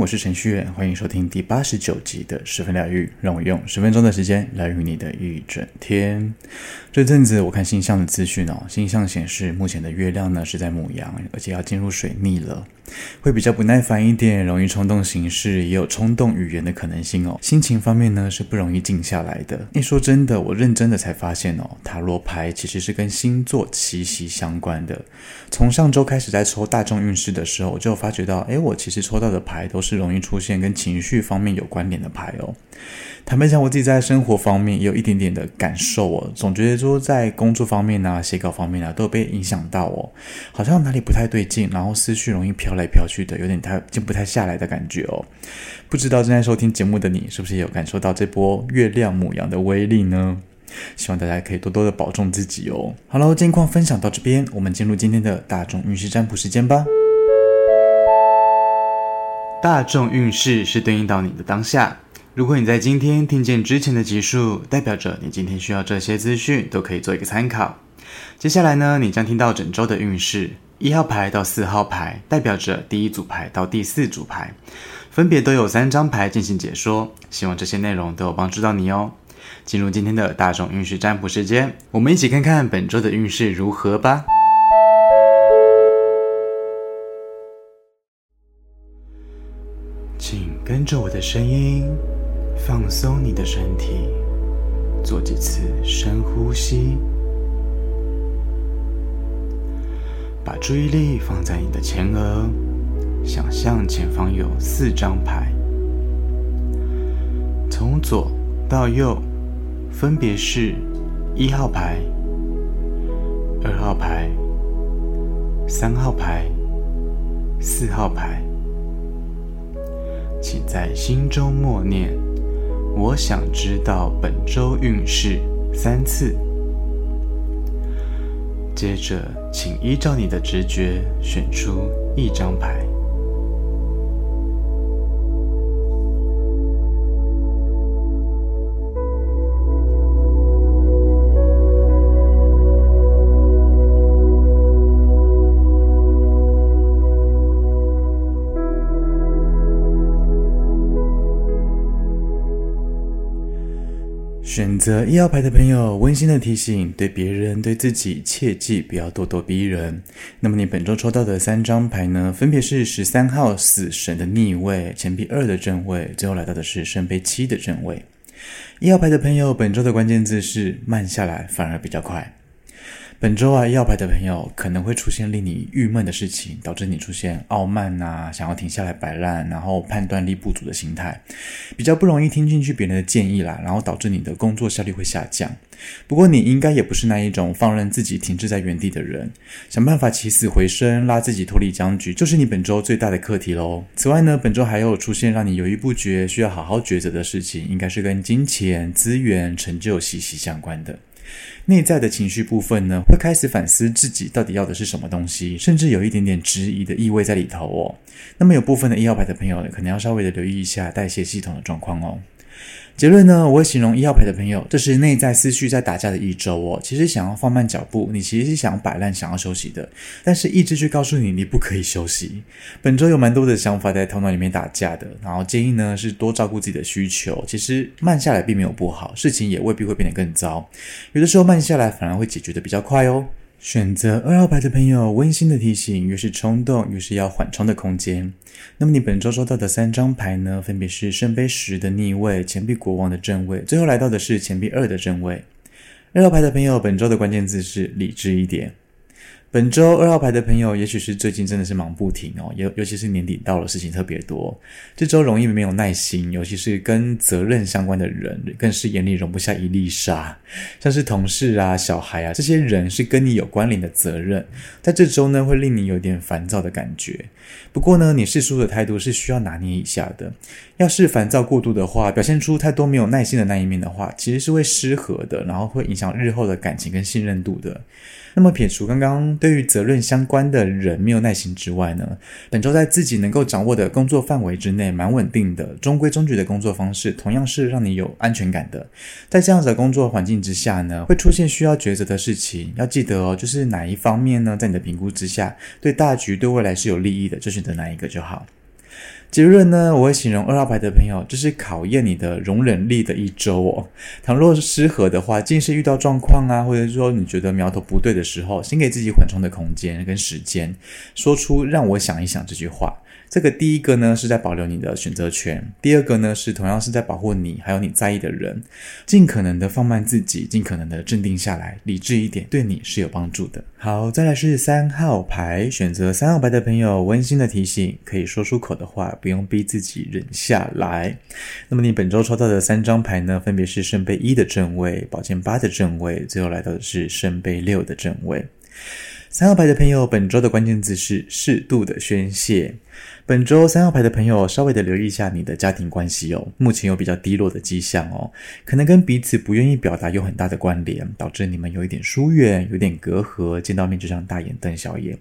我是程序员，欢迎收听第八十九集的十分疗愈，让我用十分钟的时间疗愈你的一整天。这阵子我看星象的资讯哦，星象显示目前的月亮呢是在母羊，而且要进入水逆了，会比较不耐烦一点，容易冲动行事，也有冲动语言的可能性哦。心情方面呢是不容易静下来的。一说真的，我认真的才发现哦，塔罗牌其实是跟星座息息相关的。从上周开始在抽大众运势的时候，我就发觉到，诶，我其实抽到的牌都是容易出现跟情绪方面有关联的牌哦。坦白讲，我自己在生活方面也有一点点的感受哦，总觉得说在工作方面啊、写稿方面啊，都有被影响到哦，好像哪里不太对劲，然后思绪容易飘来飘去的，有点太静不太下来的感觉哦。不知道正在收听节目的你，是不是也有感受到这波月亮母羊的威力呢？希望大家可以多多的保重自己哦。好了，近况分享到这边，我们进入今天的大众运势占卜时间吧。大众运势是对应到你的当下。如果你在今天听见之前的集数，代表着你今天需要这些资讯都可以做一个参考。接下来呢，你将听到整周的运势，一号牌到四号牌代表着第一组牌到第四组牌，分别都有三张牌进行解说。希望这些内容都有帮助到你哦。进入今天的大众运势占卜时间，我们一起看看本周的运势如何吧。请跟着我的声音。放松你的身体，做几次深呼吸，把注意力放在你的前额，想象前方有四张牌，从左到右，分别是一号牌、二号牌、三号牌、四号牌，请在心中默念。我想知道本周运势三次。接着，请依照你的直觉选出一张牌。选择一号牌的朋友，温馨的提醒：对别人、对自己，切记不要咄咄逼人。那么你本周抽到的三张牌呢？分别是十三号死神的逆位、钱币二的正位，最后来到的是圣杯七的正位。一号牌的朋友，本周的关键字是慢下来，反而比较快。本周啊，要牌的朋友可能会出现令你郁闷的事情，导致你出现傲慢呐、想要停下来摆烂，然后判断力不足的心态，比较不容易听进去别人的建议啦，然后导致你的工作效率会下降。不过你应该也不是那一种放任自己停滞在原地的人，想办法起死回生，拉自己脱离僵局，就是你本周最大的课题喽。此外呢，本周还有出现让你犹豫不决，需要好好抉择的事情，应该是跟金钱、资源、成就息息相关的。内在的情绪部分呢，会开始反思自己到底要的是什么东西，甚至有一点点质疑的意味在里头哦。那么有部分的一号牌的朋友呢，可能要稍微的留意一下代谢系统的状况哦。结论呢，我会形容一号牌的朋友，这是内在思绪在打架的一周哦。其实想要放慢脚步，你其实是想摆烂，想要休息的，但是意志却告诉你，你不可以休息。本周有蛮多的想法在头脑里面打架的，然后建议呢是多照顾自己的需求。其实慢下来并没有不好，事情也未必会变得更糟。有的时候慢下来反而会解决得比较快哦。选择二号牌的朋友，温馨的提醒：越是冲动，越是要缓冲的空间。那么你本周收到的三张牌呢？分别是圣杯十的逆位、钱币国王的正位，最后来到的是钱币二的正位。二号牌的朋友，本周的关键字是理智一点。本周二号牌的朋友，也许是最近真的是忙不停哦，尤尤其是年底到了，事情特别多。这周容易没有耐心，尤其是跟责任相关的人，更是眼里容不下一粒沙。像是同事啊、小孩啊，这些人是跟你有关联的责任，在这周呢，会令你有点烦躁的感觉。不过呢，你释出的态度是需要拿捏一下的。要是烦躁过度的话，表现出太多没有耐心的那一面的话，其实是会失和的，然后会影响日后的感情跟信任度的。那么撇除刚刚对于责任相关的人没有耐心之外呢，本周在自己能够掌握的工作范围之内，蛮稳定的，中规中矩的工作方式，同样是让你有安全感的。在这样子的工作环境之下呢，会出现需要抉择的事情，要记得哦，就是哪一方面呢，在你的评估之下，对大局、对未来是有利益的，就选择哪一个就好。结论呢，我会形容二号牌的朋友，这是考验你的容忍力的一周哦。倘若是失和的话，尽是遇到状况啊，或者说你觉得苗头不对的时候，先给自己缓冲的空间跟时间，说出让我想一想这句话。这个第一个呢是在保留你的选择权，第二个呢是同样是在保护你还有你在意的人，尽可能的放慢自己，尽可能的镇定下来，理智一点，对你是有帮助的。好，再来是三号牌，选择三号牌的朋友，温馨的提醒，可以说出口的话，不用逼自己忍下来。那么你本周抽到的三张牌呢，分别是圣杯一的正位、宝剑八的正位，最后来到的是圣杯六的正位。三号牌的朋友，本周的关键字是适度的宣泄。本周三号牌的朋友，稍微的留意一下你的家庭关系哦，目前有比较低落的迹象哦，可能跟彼此不愿意表达有很大的关联，导致你们有一点疏远，有点隔阂，见到面就像大眼瞪小眼。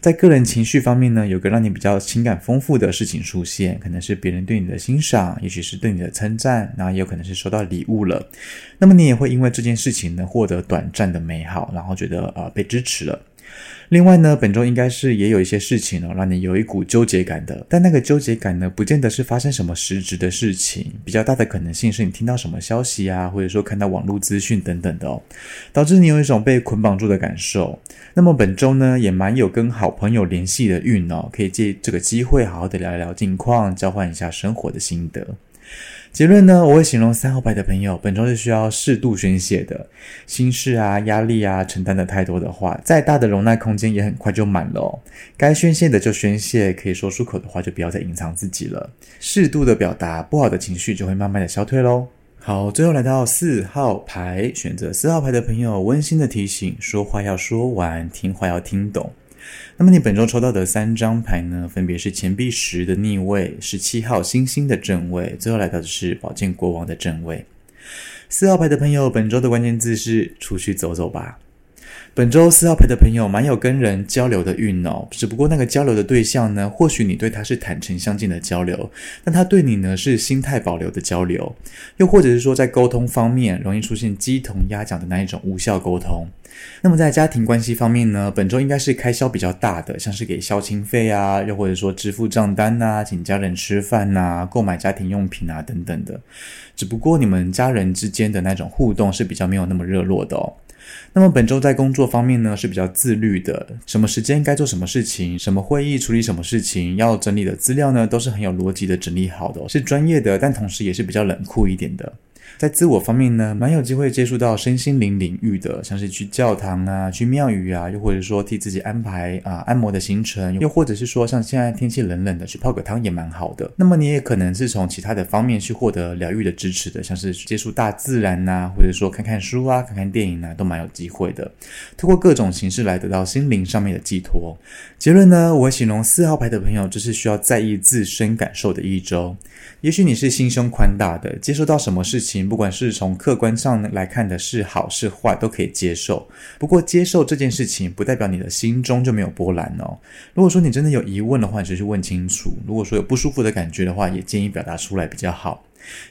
在个人情绪方面呢，有个让你比较情感丰富的事情出现，可能是别人对你的欣赏，也许是对你的称赞，然后也有可能是收到礼物了。那么你也会因为这件事情呢，获得短暂的美好，然后觉得呃被支持了。另外呢，本周应该是也有一些事情哦，让你有一股纠结感的。但那个纠结感呢，不见得是发生什么实质的事情，比较大的可能性是你听到什么消息啊，或者说看到网络资讯等等的哦，导致你有一种被捆绑住的感受。那么本周呢，也蛮有跟好朋友联系的运哦，可以借这个机会好好的聊一聊近况，交换一下生活的心得。结论呢，我会形容三号牌的朋友，本周是需要适度宣泄的。心事啊、压力啊，承担的太多的话，再大的容纳空间也很快就满了。该宣泄的就宣泄，可以说出口的话就不要再隐藏自己了。适度的表达，不好的情绪就会慢慢的消退喽。好，最后来到四号牌，选择四号牌的朋友，温馨的提醒：说话要说完，听话要听懂。那么你本周抽到的三张牌呢，分别是钱币十的逆位、十七号星星的正位，最后来到的是宝剑国王的正位。四号牌的朋友，本周的关键字是出去走走吧。本周四号牌的朋友蛮有跟人交流的运哦，只不过那个交流的对象呢，或许你对他是坦诚相见的交流，但他对你呢是心态保留的交流，又或者是说在沟通方面容易出现鸡同鸭讲的那一种无效沟通。那么在家庭关系方面呢，本周应该是开销比较大的，像是给孝亲费啊，又或者说支付账单呐、请家人吃饭呐、购买家庭用品啊等等的。只不过你们家人之间的那种互动是比较没有那么热络的哦。那么本周在工作方面呢，是比较自律的，什么时间该做什么事情，什么会议处理什么事情，要整理的资料呢，都是很有逻辑的整理好的，是专业的，但同时也是比较冷酷一点的。在自我方面呢，蛮有机会接触到身心灵领域的，像是去教堂啊、去庙宇啊，又或者说替自己安排啊按摩的行程，又或者是说像现在天气冷冷的，去泡个汤也蛮好的。那么你也可能是从其他的方面去获得疗愈的支持的，像是接触大自然呐、或者说看看书啊、看看电影啊，都蛮有机会的。通过各种形式来得到心灵上面的寄托。结论呢，我形容四号牌的朋友，这是需要在意自身感受的一周。也许你是心胸宽大的，接受到什么事情，不管是从客观上来看的是好是坏，都可以接受。不过，接受这件事情不代表你的心中就没有波澜哦。如果说你真的有疑问的话，你就去问清楚。如果说有不舒服的感觉的话，也建议表达出来比较好。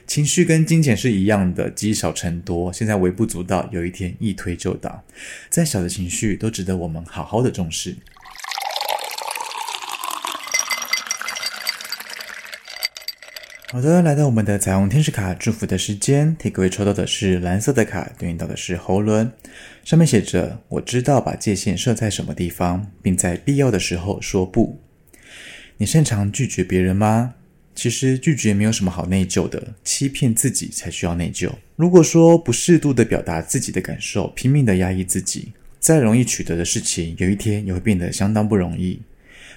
情绪跟金钱是一样的，积少成多。现在微不足道，有一天一推就倒。再小的情绪都值得我们好好的重视。好的，来到我们的彩虹天使卡祝福的时间，替各位抽到的是蓝色的卡，对应到的是喉轮，上面写着：“我知道把界限设在什么地方，并在必要的时候说不。”你擅长拒绝别人吗？其实拒绝没有什么好内疚的，欺骗自己才需要内疚。如果说不适度的表达自己的感受，拼命的压抑自己，再容易取得的事情，有一天也会变得相当不容易。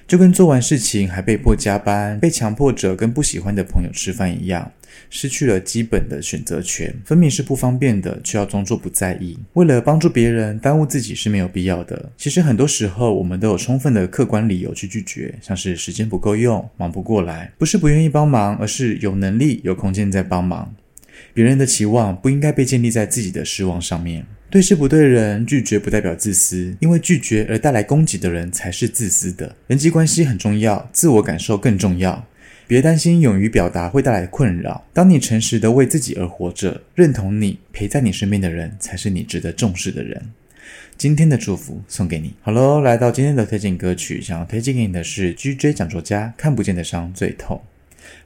就跟做完事情还被迫加班，被强迫着跟不喜欢的朋友吃饭一样，失去了基本的选择权，分明是不方便的，却要装作不在意。为了帮助别人，耽误自己是没有必要的。其实很多时候，我们都有充分的客观理由去拒绝，像是时间不够用、忙不过来，不是不愿意帮忙，而是有能力、有空间在帮忙。别人的期望不应该被建立在自己的失望上面。对事不对人，拒绝不代表自私，因为拒绝而带来攻击的人才是自私的。人际关系很重要，自我感受更重要。别担心勇于表达会带来困扰。当你诚实的为自己而活着，认同你，陪在你身边的人才是你值得重视的人。今天的祝福送给你。好喽，来到今天的推荐歌曲，想要推荐给你的是 GJ 讲作家《看不见的伤最痛》。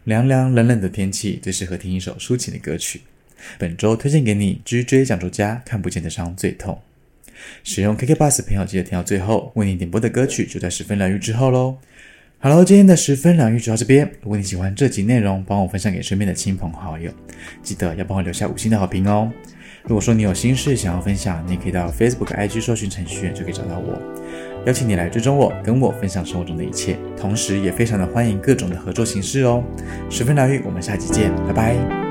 凉凉冷冷的天气，最适合听一首抒情的歌曲。本周推荐给你 GJ 讲作家《看不见的伤最痛》。使用 KKBOX 朋友记得听到最后，为你点播的歌曲就在十分疗愈之后喽。好喽，今天的十分疗愈就到这边。如果你喜欢这集内容，帮我分享给身边的亲朋好友，记得要帮我留下五星的好评哦。如果说你有心事想要分享，你也可以到 Facebook、IG 搜寻程序员就可以找到我，邀请你来追踪我，跟我分享生活中的一切。同时，也非常的欢迎各种的合作形式哦。十分疗愈，我们下期见，拜拜。